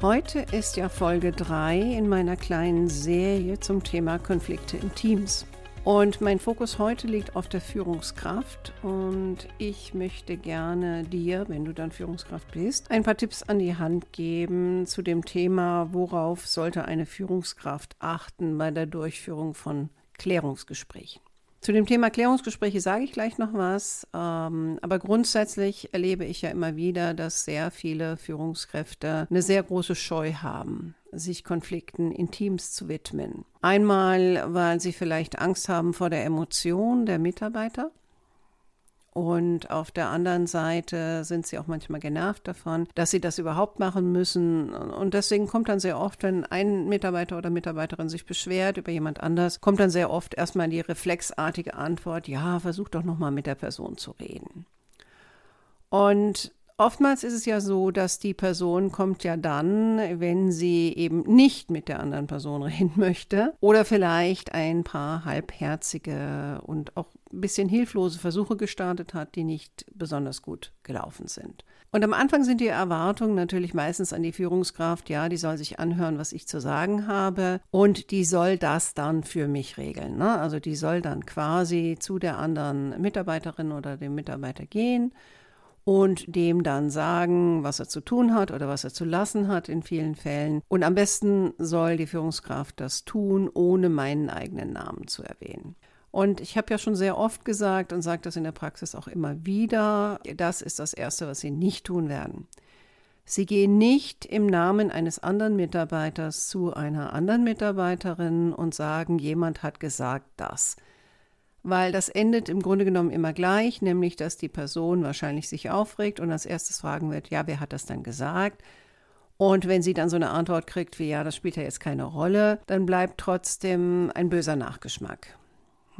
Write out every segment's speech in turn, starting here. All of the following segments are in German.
Heute ist ja Folge 3 in meiner kleinen Serie zum Thema Konflikte in Teams. Und mein Fokus heute liegt auf der Führungskraft und ich möchte gerne dir, wenn du dann Führungskraft bist, ein paar Tipps an die Hand geben zu dem Thema, worauf sollte eine Führungskraft achten bei der Durchführung von Klärungsgesprächen. Zu dem Thema Klärungsgespräche sage ich gleich noch was, ähm, aber grundsätzlich erlebe ich ja immer wieder, dass sehr viele Führungskräfte eine sehr große Scheu haben, sich Konflikten in Teams zu widmen. Einmal, weil sie vielleicht Angst haben vor der Emotion der Mitarbeiter und auf der anderen Seite sind sie auch manchmal genervt davon, dass sie das überhaupt machen müssen. Und deswegen kommt dann sehr oft, wenn ein Mitarbeiter oder Mitarbeiterin sich beschwert über jemand anders, kommt dann sehr oft erstmal die reflexartige Antwort, ja, versuch doch nochmal mit der Person zu reden. Und Oftmals ist es ja so, dass die Person kommt ja dann, wenn sie eben nicht mit der anderen Person reden möchte oder vielleicht ein paar halbherzige und auch ein bisschen hilflose Versuche gestartet hat, die nicht besonders gut gelaufen sind. Und am Anfang sind die Erwartungen natürlich meistens an die Führungskraft, ja, die soll sich anhören, was ich zu sagen habe und die soll das dann für mich regeln. Ne? Also die soll dann quasi zu der anderen Mitarbeiterin oder dem Mitarbeiter gehen und dem dann sagen, was er zu tun hat oder was er zu lassen hat in vielen Fällen. Und am besten soll die Führungskraft das tun, ohne meinen eigenen Namen zu erwähnen. Und ich habe ja schon sehr oft gesagt und sage das in der Praxis auch immer wieder, das ist das Erste, was Sie nicht tun werden. Sie gehen nicht im Namen eines anderen Mitarbeiters zu einer anderen Mitarbeiterin und sagen, jemand hat gesagt das weil das endet im Grunde genommen immer gleich, nämlich dass die Person wahrscheinlich sich aufregt und als erstes fragen wird, ja, wer hat das dann gesagt? Und wenn sie dann so eine Antwort kriegt wie, ja, das spielt ja jetzt keine Rolle, dann bleibt trotzdem ein böser Nachgeschmack.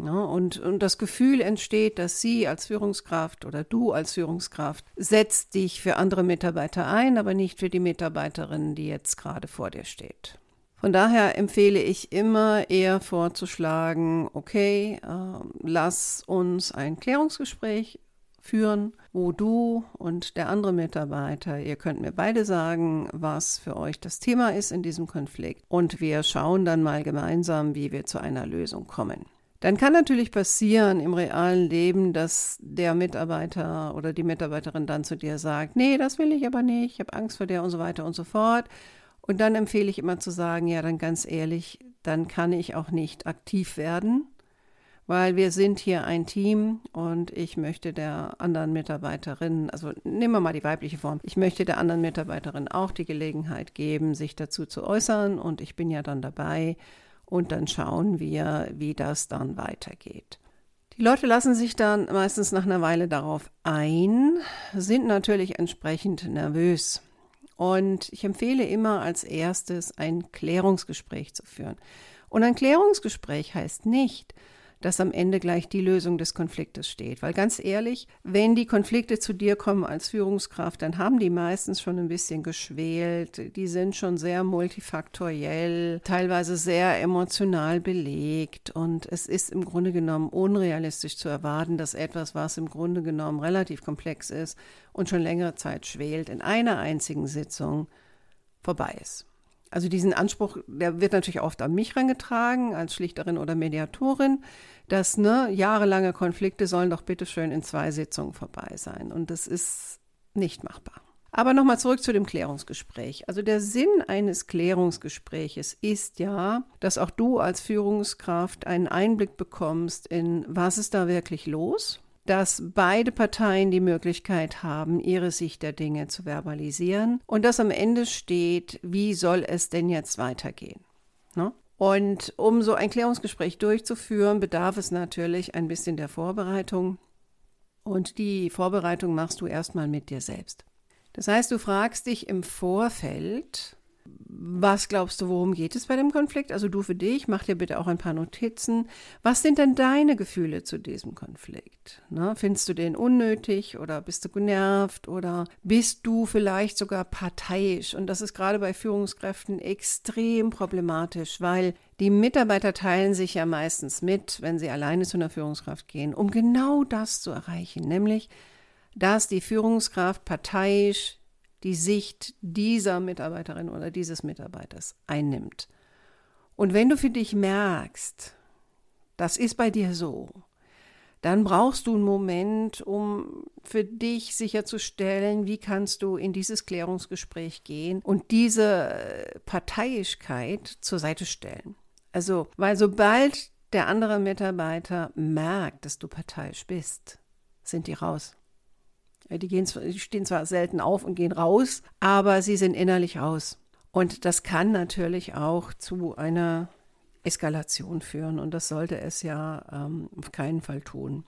Ja, und, und das Gefühl entsteht, dass sie als Führungskraft oder du als Führungskraft setzt dich für andere Mitarbeiter ein, aber nicht für die Mitarbeiterin, die jetzt gerade vor dir steht. Von daher empfehle ich immer eher vorzuschlagen, okay, äh, lass uns ein Klärungsgespräch führen, wo du und der andere Mitarbeiter, ihr könnt mir beide sagen, was für euch das Thema ist in diesem Konflikt und wir schauen dann mal gemeinsam, wie wir zu einer Lösung kommen. Dann kann natürlich passieren im realen Leben, dass der Mitarbeiter oder die Mitarbeiterin dann zu dir sagt, nee, das will ich aber nicht, ich habe Angst vor der und so weiter und so fort. Und dann empfehle ich immer zu sagen, ja, dann ganz ehrlich, dann kann ich auch nicht aktiv werden, weil wir sind hier ein Team und ich möchte der anderen Mitarbeiterin, also nehmen wir mal die weibliche Form, ich möchte der anderen Mitarbeiterin auch die Gelegenheit geben, sich dazu zu äußern und ich bin ja dann dabei und dann schauen wir, wie das dann weitergeht. Die Leute lassen sich dann meistens nach einer Weile darauf ein, sind natürlich entsprechend nervös. Und ich empfehle immer als erstes ein Klärungsgespräch zu führen. Und ein Klärungsgespräch heißt nicht, dass am Ende gleich die Lösung des Konfliktes steht. Weil ganz ehrlich, wenn die Konflikte zu dir kommen als Führungskraft, dann haben die meistens schon ein bisschen geschwelt, die sind schon sehr multifaktoriell, teilweise sehr emotional belegt und es ist im Grunde genommen unrealistisch zu erwarten, dass etwas, was im Grunde genommen relativ komplex ist und schon längere Zeit schwelt, in einer einzigen Sitzung vorbei ist. Also diesen Anspruch, der wird natürlich oft an mich rangetragen als Schlichterin oder Mediatorin, dass ne, jahrelange Konflikte sollen doch bitteschön in zwei Sitzungen vorbei sein. Und das ist nicht machbar. Aber nochmal zurück zu dem Klärungsgespräch. Also der Sinn eines Klärungsgespräches ist ja, dass auch du als Führungskraft einen Einblick bekommst in, was ist da wirklich los dass beide Parteien die Möglichkeit haben, ihre Sicht der Dinge zu verbalisieren und dass am Ende steht, wie soll es denn jetzt weitergehen. Ne? Und um so ein Klärungsgespräch durchzuführen, bedarf es natürlich ein bisschen der Vorbereitung. Und die Vorbereitung machst du erstmal mit dir selbst. Das heißt, du fragst dich im Vorfeld, was glaubst du, worum geht es bei dem Konflikt? Also du für dich, mach dir bitte auch ein paar Notizen. Was sind denn deine Gefühle zu diesem Konflikt? Ne? Findest du den unnötig oder bist du genervt oder bist du vielleicht sogar parteiisch? Und das ist gerade bei Führungskräften extrem problematisch, weil die Mitarbeiter teilen sich ja meistens mit, wenn sie alleine zu einer Führungskraft gehen, um genau das zu erreichen, nämlich dass die Führungskraft parteiisch die Sicht dieser Mitarbeiterin oder dieses Mitarbeiters einnimmt. Und wenn du für dich merkst, das ist bei dir so, dann brauchst du einen Moment, um für dich sicherzustellen, wie kannst du in dieses Klärungsgespräch gehen und diese Parteiischkeit zur Seite stellen. Also, weil sobald der andere Mitarbeiter merkt, dass du parteiisch bist, sind die raus. Die, gehen, die stehen zwar selten auf und gehen raus, aber sie sind innerlich raus. Und das kann natürlich auch zu einer Eskalation führen und das sollte es ja ähm, auf keinen Fall tun.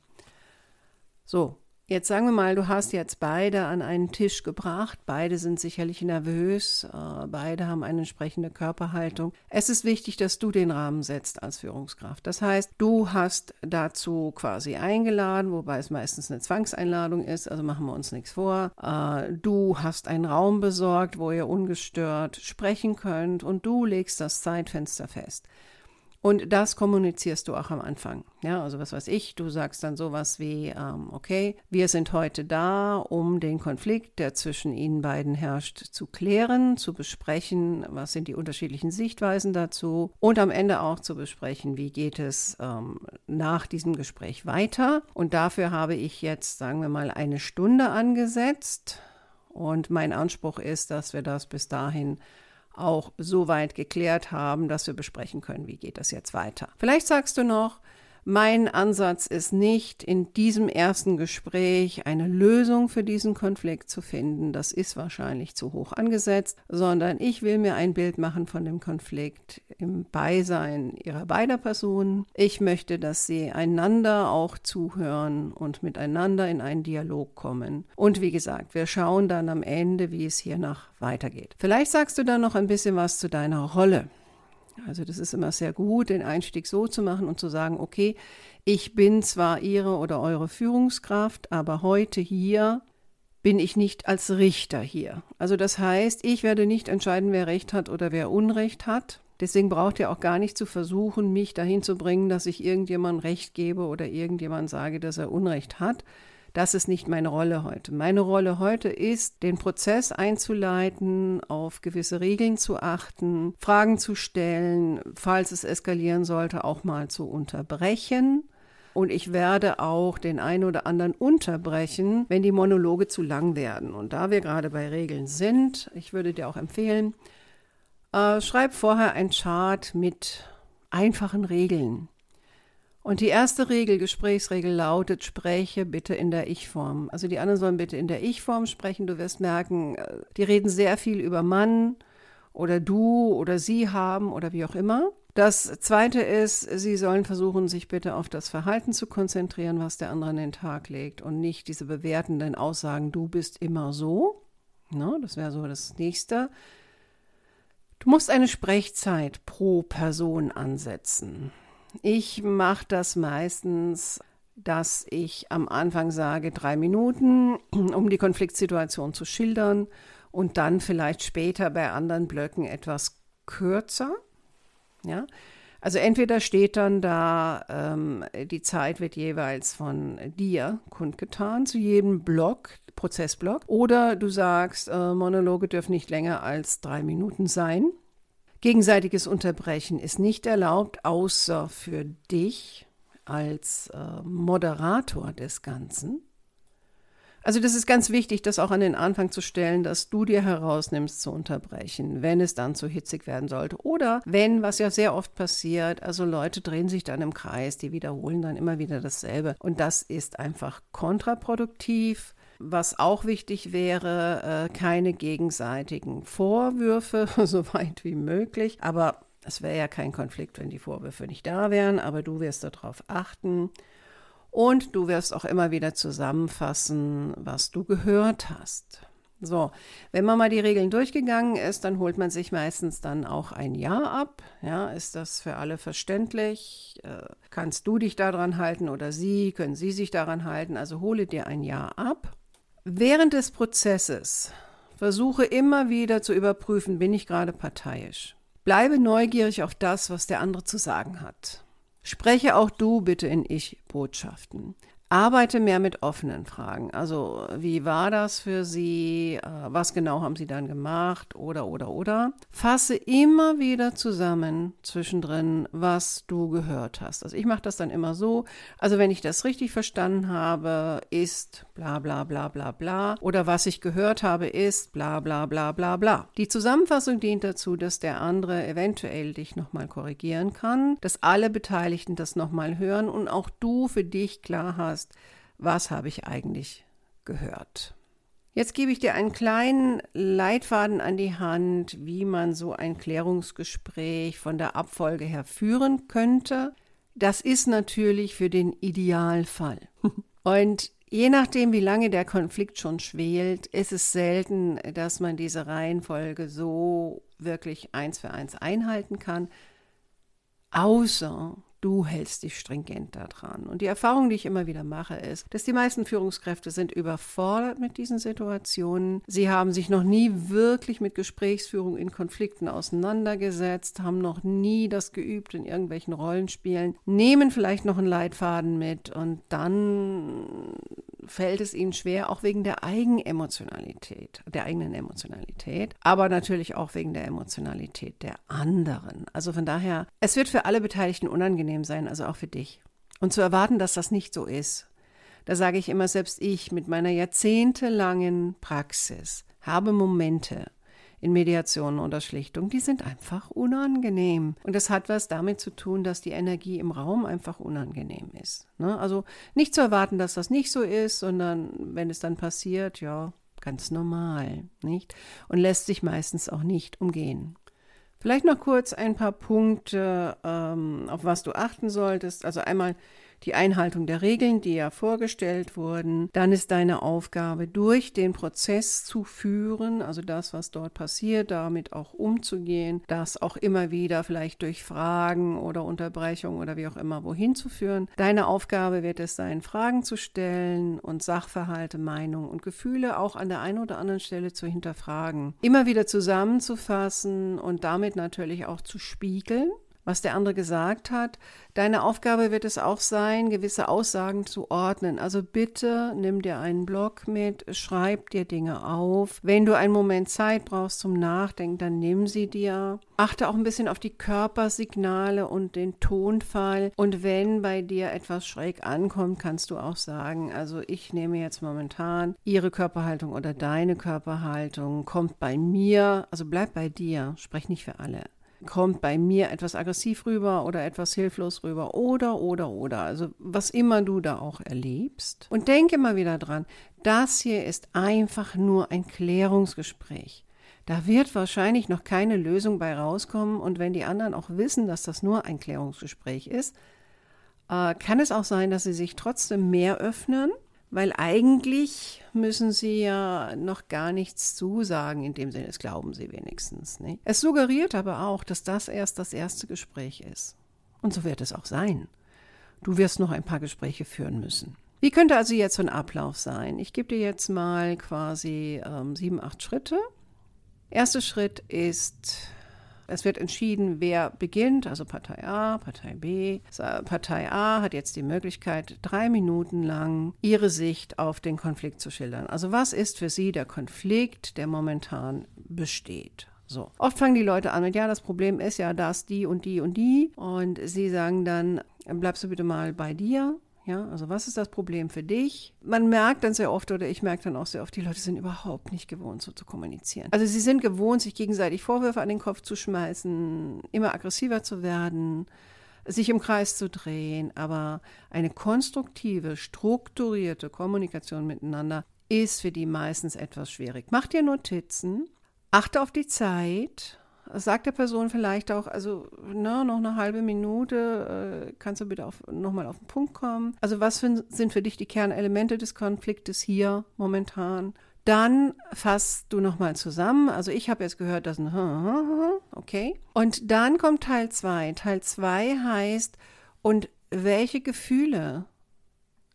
So, Jetzt sagen wir mal, du hast jetzt beide an einen Tisch gebracht. Beide sind sicherlich nervös. Äh, beide haben eine entsprechende Körperhaltung. Es ist wichtig, dass du den Rahmen setzt als Führungskraft. Das heißt, du hast dazu quasi eingeladen, wobei es meistens eine Zwangseinladung ist. Also machen wir uns nichts vor. Äh, du hast einen Raum besorgt, wo ihr ungestört sprechen könnt und du legst das Zeitfenster fest. Und das kommunizierst du auch am Anfang. Ja, also was weiß ich, du sagst dann sowas wie, ähm, okay, wir sind heute da, um den Konflikt, der zwischen Ihnen beiden herrscht, zu klären, zu besprechen, was sind die unterschiedlichen Sichtweisen dazu und am Ende auch zu besprechen, wie geht es ähm, nach diesem Gespräch weiter. Und dafür habe ich jetzt, sagen wir mal, eine Stunde angesetzt. Und mein Anspruch ist, dass wir das bis dahin auch so weit geklärt haben, dass wir besprechen können, wie geht das jetzt weiter. Vielleicht sagst du noch, mein Ansatz ist nicht, in diesem ersten Gespräch eine Lösung für diesen Konflikt zu finden. Das ist wahrscheinlich zu hoch angesetzt, sondern ich will mir ein Bild machen von dem Konflikt im Beisein ihrer beider Personen. Ich möchte, dass sie einander auch zuhören und miteinander in einen Dialog kommen. Und wie gesagt, wir schauen dann am Ende, wie es hier nach weitergeht. Vielleicht sagst du dann noch ein bisschen was zu deiner Rolle. Also das ist immer sehr gut, den Einstieg so zu machen und zu sagen, okay, ich bin zwar Ihre oder eure Führungskraft, aber heute hier bin ich nicht als Richter hier. Also das heißt, ich werde nicht entscheiden, wer Recht hat oder wer Unrecht hat. Deswegen braucht ihr auch gar nicht zu versuchen, mich dahin zu bringen, dass ich irgendjemandem Recht gebe oder irgendjemand sage, dass er Unrecht hat, das ist nicht meine Rolle heute. Meine Rolle heute ist, den Prozess einzuleiten, auf gewisse Regeln zu achten, Fragen zu stellen, falls es eskalieren sollte, auch mal zu unterbrechen. Und ich werde auch den einen oder anderen unterbrechen, wenn die Monologe zu lang werden. Und da wir gerade bei Regeln sind, ich würde dir auch empfehlen, äh, schreib vorher ein Chart mit einfachen Regeln. Und die erste Regel, Gesprächsregel lautet, spreche bitte in der Ich-Form. Also die anderen sollen bitte in der Ich-Form sprechen. Du wirst merken, äh, die reden sehr viel über Mann oder du oder sie haben oder wie auch immer. Das zweite ist, sie sollen versuchen, sich bitte auf das Verhalten zu konzentrieren, was der andere an den Tag legt und nicht diese bewertenden Aussagen, du bist immer so. No, das wäre so das nächste. Du musst eine Sprechzeit pro Person ansetzen. Ich mache das meistens, dass ich am Anfang sage, drei Minuten, um die Konfliktsituation zu schildern und dann vielleicht später bei anderen Blöcken etwas kürzer. Ja, also entweder steht dann da, ähm, die Zeit wird jeweils von dir kundgetan zu jedem Block, Prozessblock, oder du sagst, äh, Monologe dürfen nicht länger als drei Minuten sein. Gegenseitiges Unterbrechen ist nicht erlaubt, außer für dich als äh, Moderator des Ganzen. Also das ist ganz wichtig, das auch an den Anfang zu stellen, dass du dir herausnimmst zu unterbrechen, wenn es dann zu hitzig werden sollte. Oder wenn, was ja sehr oft passiert, also Leute drehen sich dann im Kreis, die wiederholen dann immer wieder dasselbe. Und das ist einfach kontraproduktiv. Was auch wichtig wäre, äh, keine gegenseitigen Vorwürfe, so weit wie möglich. Aber es wäre ja kein Konflikt, wenn die Vorwürfe nicht da wären, aber du wirst darauf achten. Und du wirst auch immer wieder zusammenfassen, was du gehört hast. So, wenn man mal die Regeln durchgegangen ist, dann holt man sich meistens dann auch ein Ja ab. Ja, ist das für alle verständlich? Äh, kannst du dich daran halten oder sie? Können sie sich daran halten? Also hole dir ein Ja ab. Während des Prozesses versuche immer wieder zu überprüfen, bin ich gerade parteiisch? Bleibe neugierig auf das, was der andere zu sagen hat. Spreche auch du bitte in Ich-Botschaften. Arbeite mehr mit offenen Fragen. Also, wie war das für Sie? Äh, was genau haben Sie dann gemacht? Oder, oder, oder. Fasse immer wieder zusammen zwischendrin, was du gehört hast. Also, ich mache das dann immer so. Also, wenn ich das richtig verstanden habe, ist bla, bla, bla, bla, bla. Oder was ich gehört habe, ist bla, bla, bla, bla, bla. Die Zusammenfassung dient dazu, dass der andere eventuell dich nochmal korrigieren kann, dass alle Beteiligten das nochmal hören und auch du für dich klar hast, hast, was habe ich eigentlich gehört. Jetzt gebe ich dir einen kleinen Leitfaden an die Hand, wie man so ein Klärungsgespräch von der Abfolge her führen könnte. Das ist natürlich für den Idealfall. Und je nachdem, wie lange der Konflikt schon schwelt, ist es selten, dass man diese Reihenfolge so wirklich eins für eins einhalten kann. Außer Du hältst dich stringent daran. Und die Erfahrung, die ich immer wieder mache, ist, dass die meisten Führungskräfte sind überfordert mit diesen Situationen. Sie haben sich noch nie wirklich mit Gesprächsführung in Konflikten auseinandergesetzt, haben noch nie das geübt in irgendwelchen Rollenspielen, nehmen vielleicht noch einen Leitfaden mit und dann fällt es ihnen schwer, auch wegen der Eigenemotionalität, der eigenen Emotionalität, aber natürlich auch wegen der Emotionalität der anderen. Also von daher, es wird für alle Beteiligten unangenehm sein, also auch für dich. Und zu erwarten, dass das nicht so ist, da sage ich immer, selbst ich mit meiner jahrzehntelangen Praxis habe Momente, in Mediation oder Schlichtung, die sind einfach unangenehm. Und das hat was damit zu tun, dass die Energie im Raum einfach unangenehm ist. Ne? Also nicht zu erwarten, dass das nicht so ist, sondern wenn es dann passiert, ja, ganz normal, nicht? Und lässt sich meistens auch nicht umgehen. Vielleicht noch kurz ein paar Punkte, ähm, auf was du achten solltest. Also einmal die Einhaltung der Regeln, die ja vorgestellt wurden. Dann ist deine Aufgabe, durch den Prozess zu führen, also das, was dort passiert, damit auch umzugehen, das auch immer wieder vielleicht durch Fragen oder Unterbrechungen oder wie auch immer wohin zu führen. Deine Aufgabe wird es sein, Fragen zu stellen und Sachverhalte, Meinungen und Gefühle auch an der einen oder anderen Stelle zu hinterfragen. Immer wieder zusammenzufassen und damit natürlich auch zu spiegeln was der andere gesagt hat. Deine Aufgabe wird es auch sein, gewisse Aussagen zu ordnen. Also bitte nimm dir einen Block mit, schreib dir Dinge auf. Wenn du einen Moment Zeit brauchst zum Nachdenken, dann nimm sie dir. Achte auch ein bisschen auf die Körpersignale und den Tonfall. Und wenn bei dir etwas schräg ankommt, kannst du auch sagen, also ich nehme jetzt momentan ihre Körperhaltung oder deine Körperhaltung, kommt bei mir, also bleib bei dir, sprech nicht für alle kommt bei mir etwas aggressiv rüber oder etwas hilflos rüber oder, oder, oder. Also was immer du da auch erlebst. Und denke mal wieder dran, das hier ist einfach nur ein Klärungsgespräch. Da wird wahrscheinlich noch keine Lösung bei rauskommen. Und wenn die anderen auch wissen, dass das nur ein Klärungsgespräch ist, äh, kann es auch sein, dass sie sich trotzdem mehr öffnen weil eigentlich müssen sie ja noch gar nichts zusagen, in dem Sinne, das glauben sie wenigstens. Nicht? Es suggeriert aber auch, dass das erst das erste Gespräch ist. Und so wird es auch sein. Du wirst noch ein paar Gespräche führen müssen. Wie könnte also jetzt so ein Ablauf sein? Ich gebe dir jetzt mal quasi ähm, sieben, acht Schritte. Erster Schritt ist es wird entschieden, wer beginnt, also Partei A, Partei B. Partei A hat jetzt die Möglichkeit, drei Minuten lang ihre Sicht auf den Konflikt zu schildern. Also was ist für sie der Konflikt, der momentan besteht? So. Oft fangen die Leute an mit, ja, das Problem ist ja das, die und die und die. Und sie sagen dann, bleibst du bitte mal bei dir. Ja, also was ist das Problem für dich? Man merkt dann sehr oft oder ich merke dann auch sehr oft, die Leute sind überhaupt nicht gewohnt, so zu kommunizieren. Also sie sind gewohnt, sich gegenseitig Vorwürfe an den Kopf zu schmeißen, immer aggressiver zu werden, sich im Kreis zu drehen, aber eine konstruktive, strukturierte Kommunikation miteinander ist für die meistens etwas schwierig. Mach dir Notizen, achte auf die Zeit, sagt der Person vielleicht auch, also na, noch eine halbe Minute, äh, kannst du bitte nochmal auf den Punkt kommen. Also was für, sind für dich die Kernelemente des Konfliktes hier momentan? Dann fasst du nochmal zusammen. Also ich habe jetzt gehört, dass ein okay. Und dann kommt Teil 2. Teil 2 heißt, und welche Gefühle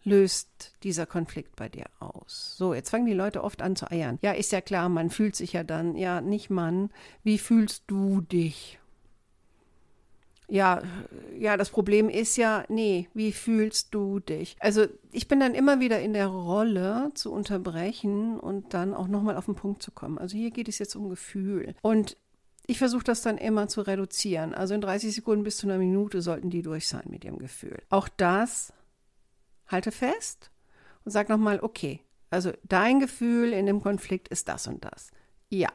löst dieser Konflikt bei dir aus? So, jetzt fangen die Leute oft an zu eiern. Ja, ist ja klar, man fühlt sich ja dann, ja, nicht Mann. Wie fühlst du dich? Ja, ja, das Problem ist ja, nee, wie fühlst du dich? Also ich bin dann immer wieder in der Rolle zu unterbrechen und dann auch nochmal auf den Punkt zu kommen. Also hier geht es jetzt um Gefühl. Und ich versuche das dann immer zu reduzieren. Also in 30 Sekunden bis zu einer Minute sollten die durch sein mit ihrem Gefühl. Auch das halte fest und sag nochmal, okay, also dein Gefühl in dem Konflikt ist das und das. Ja,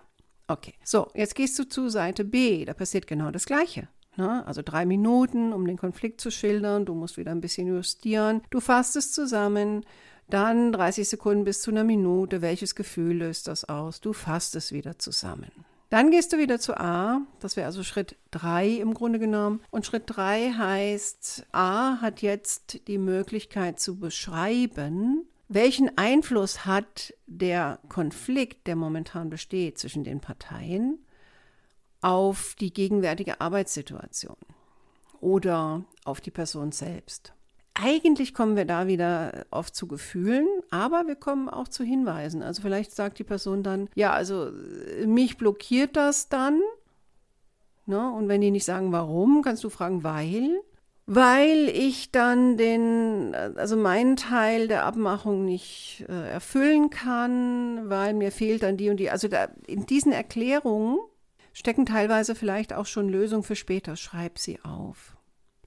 okay. So, jetzt gehst du zu Seite B, da passiert genau das Gleiche. Ne? Also drei Minuten, um den Konflikt zu schildern, du musst wieder ein bisschen justieren, du fasst es zusammen, dann 30 Sekunden bis zu einer Minute, welches Gefühl löst das aus, du fasst es wieder zusammen. Dann gehst du wieder zu A, das wäre also Schritt 3 im Grunde genommen. Und Schritt 3 heißt, A hat jetzt die Möglichkeit zu beschreiben, welchen Einfluss hat der Konflikt, der momentan besteht zwischen den Parteien, auf die gegenwärtige Arbeitssituation oder auf die Person selbst. Eigentlich kommen wir da wieder oft zu Gefühlen, aber wir kommen auch zu Hinweisen. Also vielleicht sagt die Person dann, ja, also mich blockiert das dann. Ne? Und wenn die nicht sagen, warum, kannst du fragen, weil. Weil ich dann den, also meinen Teil der Abmachung nicht äh, erfüllen kann, weil mir fehlt dann die und die. Also da, in diesen Erklärungen stecken teilweise vielleicht auch schon Lösungen für später. Schreib sie auf.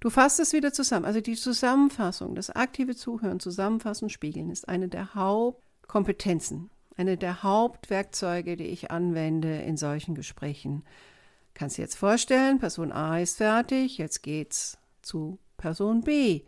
Du fasst es wieder zusammen. Also die Zusammenfassung, das aktive Zuhören, Zusammenfassen, Spiegeln ist eine der Hauptkompetenzen, eine der Hauptwerkzeuge, die ich anwende in solchen Gesprächen. Kannst du jetzt vorstellen, Person A ist fertig, jetzt geht's zu Person B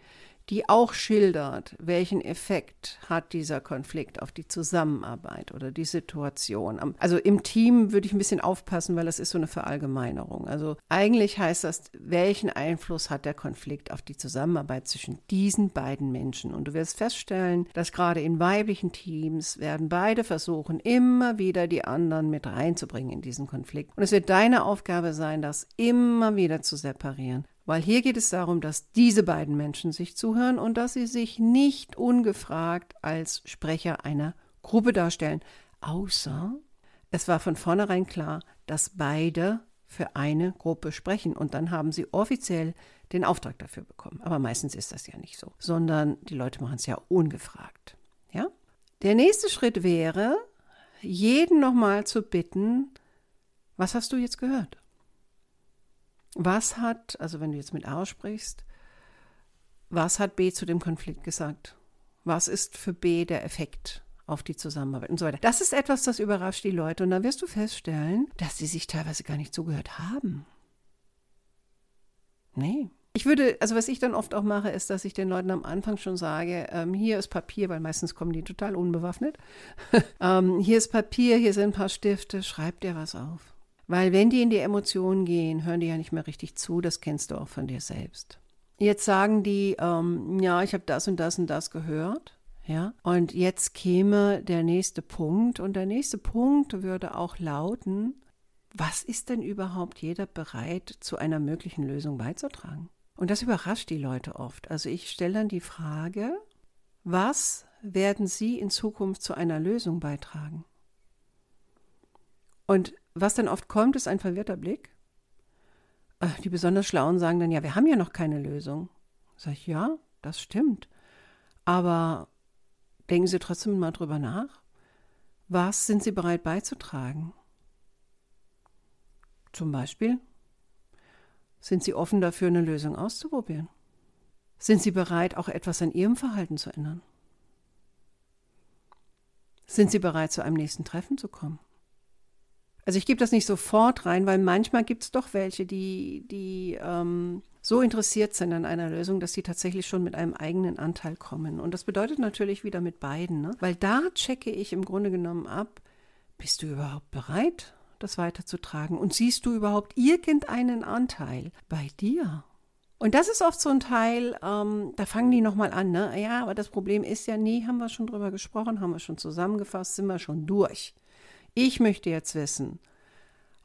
die auch schildert, welchen Effekt hat dieser Konflikt auf die Zusammenarbeit oder die Situation. Also im Team würde ich ein bisschen aufpassen, weil das ist so eine Verallgemeinerung. Also eigentlich heißt das, welchen Einfluss hat der Konflikt auf die Zusammenarbeit zwischen diesen beiden Menschen? Und du wirst feststellen, dass gerade in weiblichen Teams werden beide versuchen, immer wieder die anderen mit reinzubringen in diesen Konflikt. Und es wird deine Aufgabe sein, das immer wieder zu separieren. Weil hier geht es darum, dass diese beiden Menschen sich zuhören und dass sie sich nicht ungefragt als Sprecher einer Gruppe darstellen. Außer es war von vornherein klar, dass beide für eine Gruppe sprechen und dann haben sie offiziell den Auftrag dafür bekommen. Aber meistens ist das ja nicht so, sondern die Leute machen es ja ungefragt. Ja? Der nächste Schritt wäre, jeden nochmal zu bitten, was hast du jetzt gehört? Was hat, also wenn du jetzt mit A sprichst, was hat B zu dem Konflikt gesagt? Was ist für B der Effekt auf die Zusammenarbeit und so weiter? Das ist etwas, das überrascht die Leute und dann wirst du feststellen, dass sie sich teilweise gar nicht zugehört haben. Nee. Ich würde, also was ich dann oft auch mache, ist, dass ich den Leuten am Anfang schon sage, ähm, hier ist Papier, weil meistens kommen die total unbewaffnet. ähm, hier ist Papier, hier sind ein paar Stifte, schreib dir was auf. Weil wenn die in die Emotionen gehen, hören die ja nicht mehr richtig zu, das kennst du auch von dir selbst. Jetzt sagen die, ähm, ja, ich habe das und das und das gehört. Ja, und jetzt käme der nächste Punkt und der nächste Punkt würde auch lauten, was ist denn überhaupt jeder bereit, zu einer möglichen Lösung beizutragen? Und das überrascht die Leute oft. Also ich stelle dann die Frage, was werden Sie in Zukunft zu einer Lösung beitragen? Und was dann oft kommt, ist ein verwirrter Blick. Äh, die besonders Schlauen sagen dann, ja, wir haben ja noch keine Lösung. Sag ich, ja, das stimmt. Aber denken Sie trotzdem mal drüber nach. Was sind Sie bereit beizutragen? Zum Beispiel, sind Sie offen dafür, eine Lösung auszuprobieren? Sind Sie bereit, auch etwas an Ihrem Verhalten zu ändern? Sind Sie bereit, zu einem nächsten Treffen zu kommen? Also ich gebe das nicht sofort rein, weil manchmal gibt es doch welche, die, die ähm, so interessiert sind an einer Lösung, dass sie tatsächlich schon mit einem eigenen Anteil kommen. Und das bedeutet natürlich wieder mit beiden, ne? weil da checke ich im Grunde genommen ab, bist du überhaupt bereit, das weiterzutragen? Und siehst du überhaupt irgendeinen Anteil bei dir? Und das ist oft so ein Teil, ähm, da fangen die nochmal an, ne? Ja, aber das Problem ist ja, nee, haben wir schon drüber gesprochen, haben wir schon zusammengefasst, sind wir schon durch. Ich möchte jetzt wissen,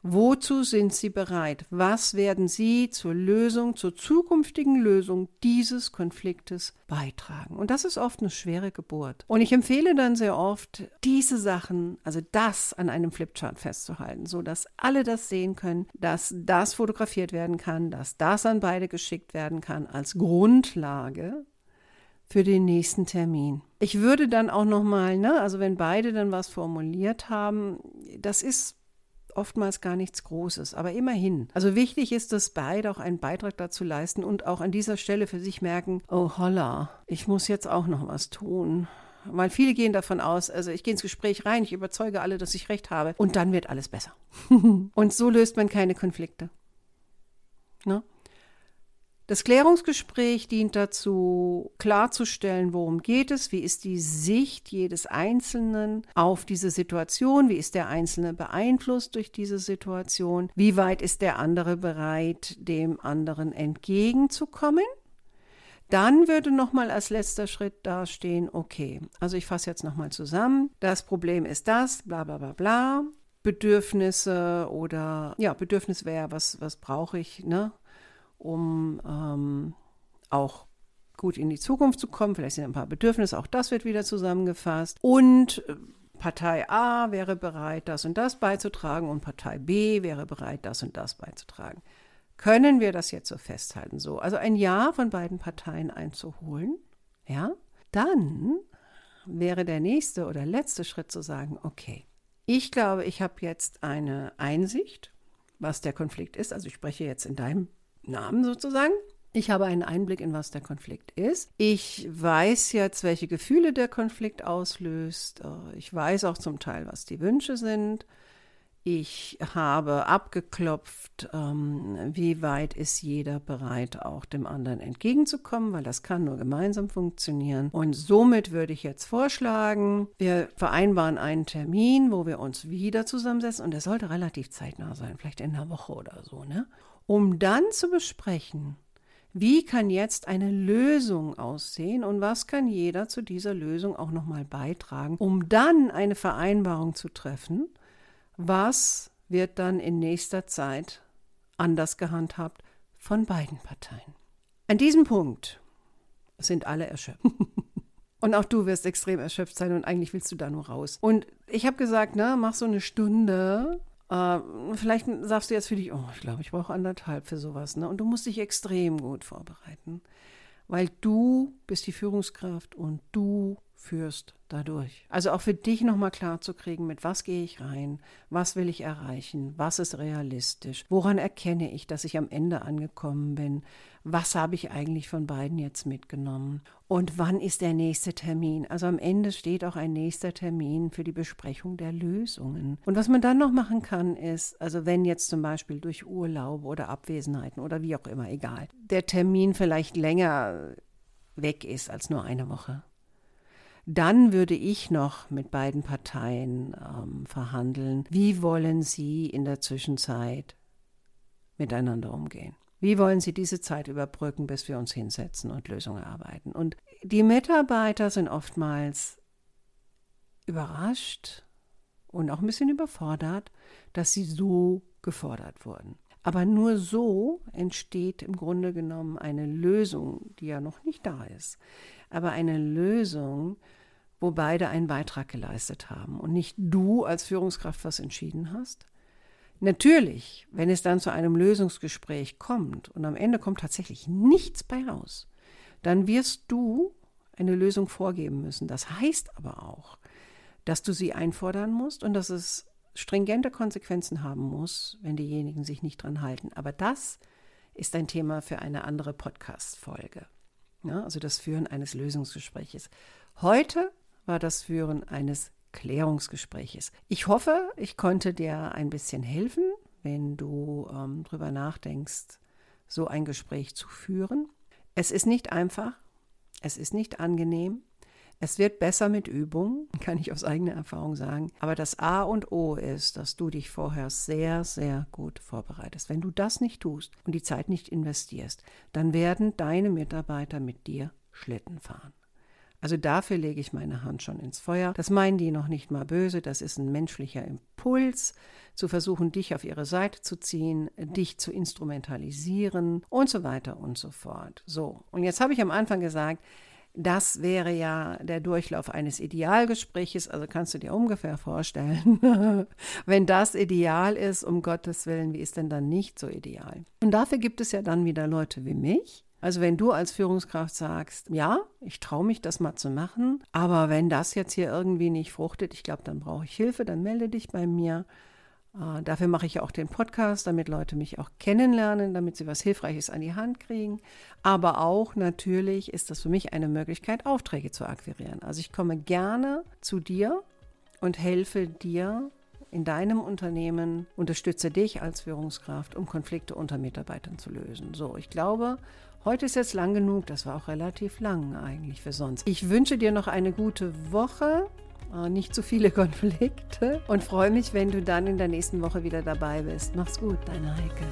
Wozu sind Sie bereit? Was werden Sie zur Lösung, zur zukünftigen Lösung dieses Konfliktes beitragen? Und das ist oft eine schwere Geburt. Und ich empfehle dann sehr oft, diese Sachen, also das an einem Flipchart festzuhalten, so dass alle das sehen können, dass das fotografiert werden kann, dass das an beide geschickt werden kann als Grundlage für den nächsten Termin. Ich würde dann auch noch mal, ne, also wenn beide dann was formuliert haben, das ist oftmals gar nichts Großes, aber immerhin. Also wichtig ist, dass beide auch einen Beitrag dazu leisten und auch an dieser Stelle für sich merken, oh holla, ich muss jetzt auch noch was tun. Weil viele gehen davon aus, also ich gehe ins Gespräch rein, ich überzeuge alle, dass ich recht habe und dann wird alles besser. und so löst man keine Konflikte. Ne? Das Klärungsgespräch dient dazu, klarzustellen, worum geht es, wie ist die Sicht jedes Einzelnen auf diese Situation, wie ist der Einzelne beeinflusst durch diese Situation, wie weit ist der andere bereit, dem anderen entgegenzukommen. Dann würde nochmal als letzter Schritt dastehen, okay, also ich fasse jetzt nochmal zusammen, das Problem ist das, bla bla bla bla, Bedürfnisse oder ja, Bedürfnis wäre, was, was brauche ich, ne? Um ähm, auch gut in die Zukunft zu kommen. Vielleicht sind ein paar Bedürfnisse, auch das wird wieder zusammengefasst. Und äh, Partei A wäre bereit, das und das beizutragen und Partei B wäre bereit, das und das beizutragen. Können wir das jetzt so festhalten? So, also ein Ja von beiden Parteien einzuholen, ja, dann wäre der nächste oder letzte Schritt zu sagen, okay, ich glaube, ich habe jetzt eine Einsicht, was der Konflikt ist. Also ich spreche jetzt in deinem Namen sozusagen. Ich habe einen Einblick in, was der Konflikt ist. Ich weiß jetzt, welche Gefühle der Konflikt auslöst. Äh, ich weiß auch zum Teil, was die Wünsche sind. Ich habe abgeklopft, ähm, wie weit ist jeder bereit, auch dem anderen entgegenzukommen, weil das kann nur gemeinsam funktionieren. Und somit würde ich jetzt vorschlagen, wir vereinbaren einen Termin, wo wir uns wieder zusammensetzen und der sollte relativ zeitnah sein, vielleicht in einer Woche oder so, ne? Um dann zu besprechen, wie kann jetzt eine Lösung aussehen und was kann jeder zu dieser Lösung auch nochmal beitragen, um dann eine Vereinbarung zu treffen, was wird dann in nächster Zeit anders gehandhabt von beiden Parteien. An diesem Punkt sind alle erschöpft. Und auch du wirst extrem erschöpft sein und eigentlich willst du da nur raus. Und ich habe gesagt, ne, mach so eine Stunde äh, vielleicht sagst du jetzt für dich, oh, ich glaube, ich brauche anderthalb für sowas. Ne? Und du musst dich extrem gut vorbereiten, weil du bist die Führungskraft und du führst dadurch. Also auch für dich nochmal klar zu kriegen, mit was gehe ich rein, was will ich erreichen, was ist realistisch, woran erkenne ich, dass ich am Ende angekommen bin, was habe ich eigentlich von beiden jetzt mitgenommen und wann ist der nächste Termin. Also am Ende steht auch ein nächster Termin für die Besprechung der Lösungen. Und was man dann noch machen kann, ist, also wenn jetzt zum Beispiel durch Urlaub oder Abwesenheiten oder wie auch immer, egal, der Termin vielleicht länger weg ist als nur eine Woche dann würde ich noch mit beiden Parteien ähm, verhandeln, wie wollen sie in der Zwischenzeit miteinander umgehen. Wie wollen Sie diese Zeit überbrücken, bis wir uns hinsetzen und Lösungen erarbeiten? Und die Mitarbeiter sind oftmals überrascht und auch ein bisschen überfordert, dass sie so gefordert wurden. Aber nur so entsteht im Grunde genommen eine Lösung, die ja noch nicht da ist aber eine Lösung, wo beide einen Beitrag geleistet haben und nicht du als Führungskraft was entschieden hast. Natürlich, wenn es dann zu einem Lösungsgespräch kommt und am Ende kommt tatsächlich nichts bei raus, dann wirst du eine Lösung vorgeben müssen. Das heißt aber auch, dass du sie einfordern musst und dass es stringente Konsequenzen haben muss, wenn diejenigen sich nicht dran halten. Aber das ist ein Thema für eine andere Podcast-Folge. Ja, also das Führen eines Lösungsgespräches. Heute war das Führen eines Klärungsgespräches. Ich hoffe, ich konnte dir ein bisschen helfen, wenn du ähm, drüber nachdenkst, so ein Gespräch zu führen. Es ist nicht einfach, es ist nicht angenehm. Es wird besser mit Übung, kann ich aus eigener Erfahrung sagen. Aber das A und O ist, dass du dich vorher sehr, sehr gut vorbereitest. Wenn du das nicht tust und die Zeit nicht investierst, dann werden deine Mitarbeiter mit dir Schlitten fahren. Also dafür lege ich meine Hand schon ins Feuer. Das meinen die noch nicht mal böse, das ist ein menschlicher Impuls, zu versuchen, dich auf ihre Seite zu ziehen, dich zu instrumentalisieren und so weiter und so fort. So, und jetzt habe ich am Anfang gesagt, das wäre ja der Durchlauf eines Idealgespräches, also kannst du dir ungefähr vorstellen, wenn das ideal ist, um Gottes Willen, wie ist denn dann nicht so ideal? Und dafür gibt es ja dann wieder Leute wie mich. Also wenn du als Führungskraft sagst, ja, ich traue mich das mal zu machen, aber wenn das jetzt hier irgendwie nicht fruchtet, ich glaube, dann brauche ich Hilfe, dann melde dich bei mir. Äh, dafür mache ich auch den Podcast, damit Leute mich auch kennenlernen, damit sie was Hilfreiches an die Hand kriegen. Aber auch natürlich ist das für mich eine Möglichkeit, Aufträge zu akquirieren. Also ich komme gerne zu dir und helfe dir in deinem Unternehmen, unterstütze dich als Führungskraft, um Konflikte unter Mitarbeitern zu lösen. So, ich glaube, heute ist jetzt lang genug. Das war auch relativ lang eigentlich für sonst. Ich wünsche dir noch eine gute Woche. Äh, nicht zu viele Konflikte und freue mich, wenn du dann in der nächsten Woche wieder dabei bist. Mach's gut, deine Heike.